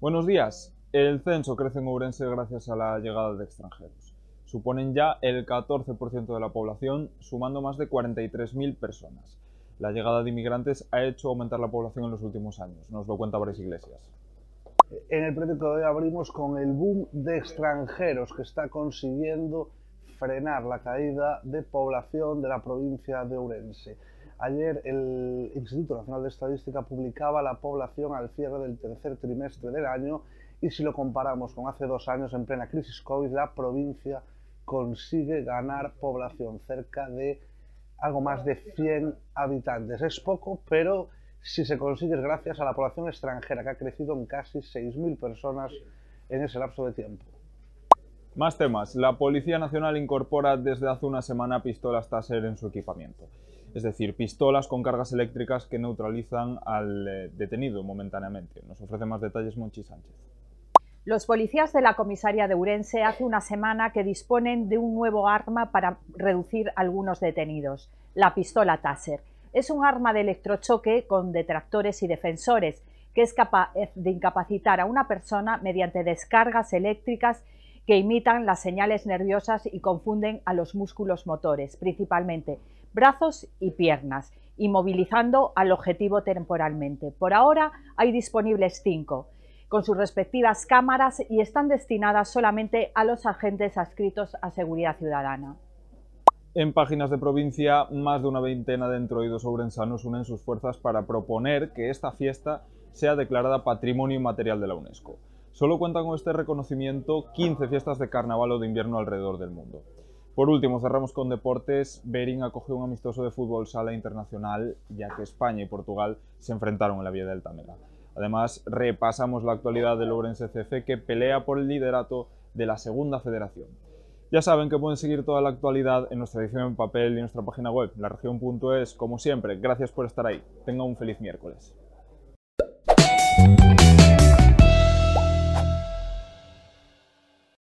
Buenos días. El censo crece en Ourense gracias a la llegada de extranjeros. Suponen ya el 14% de la población, sumando más de 43.000 personas. La llegada de inmigrantes ha hecho aumentar la población en los últimos años, nos lo cuenta Boris Iglesias. En el periódico de hoy abrimos con el boom de extranjeros que está consiguiendo frenar la caída de población de la provincia de Ourense. Ayer el Instituto Nacional de Estadística publicaba la población al cierre del tercer trimestre del año y si lo comparamos con hace dos años en plena crisis COVID, la provincia consigue ganar población cerca de algo más de 100 habitantes. Es poco, pero si se consigue es gracias a la población extranjera que ha crecido en casi 6.000 personas en ese lapso de tiempo. Más temas. La Policía Nacional incorpora desde hace una semana pistolas Taser en su equipamiento es decir, pistolas con cargas eléctricas que neutralizan al eh, detenido momentáneamente. Nos ofrece más detalles Monchi Sánchez. Los policías de la comisaría de Urense hace una semana que disponen de un nuevo arma para reducir algunos detenidos, la pistola Taser. Es un arma de electrochoque con detractores y defensores que es capaz de incapacitar a una persona mediante descargas eléctricas que imitan las señales nerviosas y confunden a los músculos motores, principalmente brazos y piernas, inmovilizando al objetivo temporalmente. Por ahora hay disponibles cinco, con sus respectivas cámaras y están destinadas solamente a los agentes adscritos a Seguridad Ciudadana. En páginas de provincia, más de una veintena de entroidos ourensanos unen sus fuerzas para proponer que esta fiesta sea declarada Patrimonio Inmaterial de la UNESCO. Solo cuentan con este reconocimiento 15 fiestas de carnaval o de invierno alrededor del mundo. Por último, cerramos con deportes. Bering acogió un amistoso de fútbol sala internacional, ya que España y Portugal se enfrentaron en la vía del Tamela. Además, repasamos la actualidad del Ourense CC, que pelea por el liderato de la segunda federación. Ya saben que pueden seguir toda la actualidad en nuestra edición en papel y en nuestra página web, laregion.es. Como siempre, gracias por estar ahí. Tenga un feliz miércoles.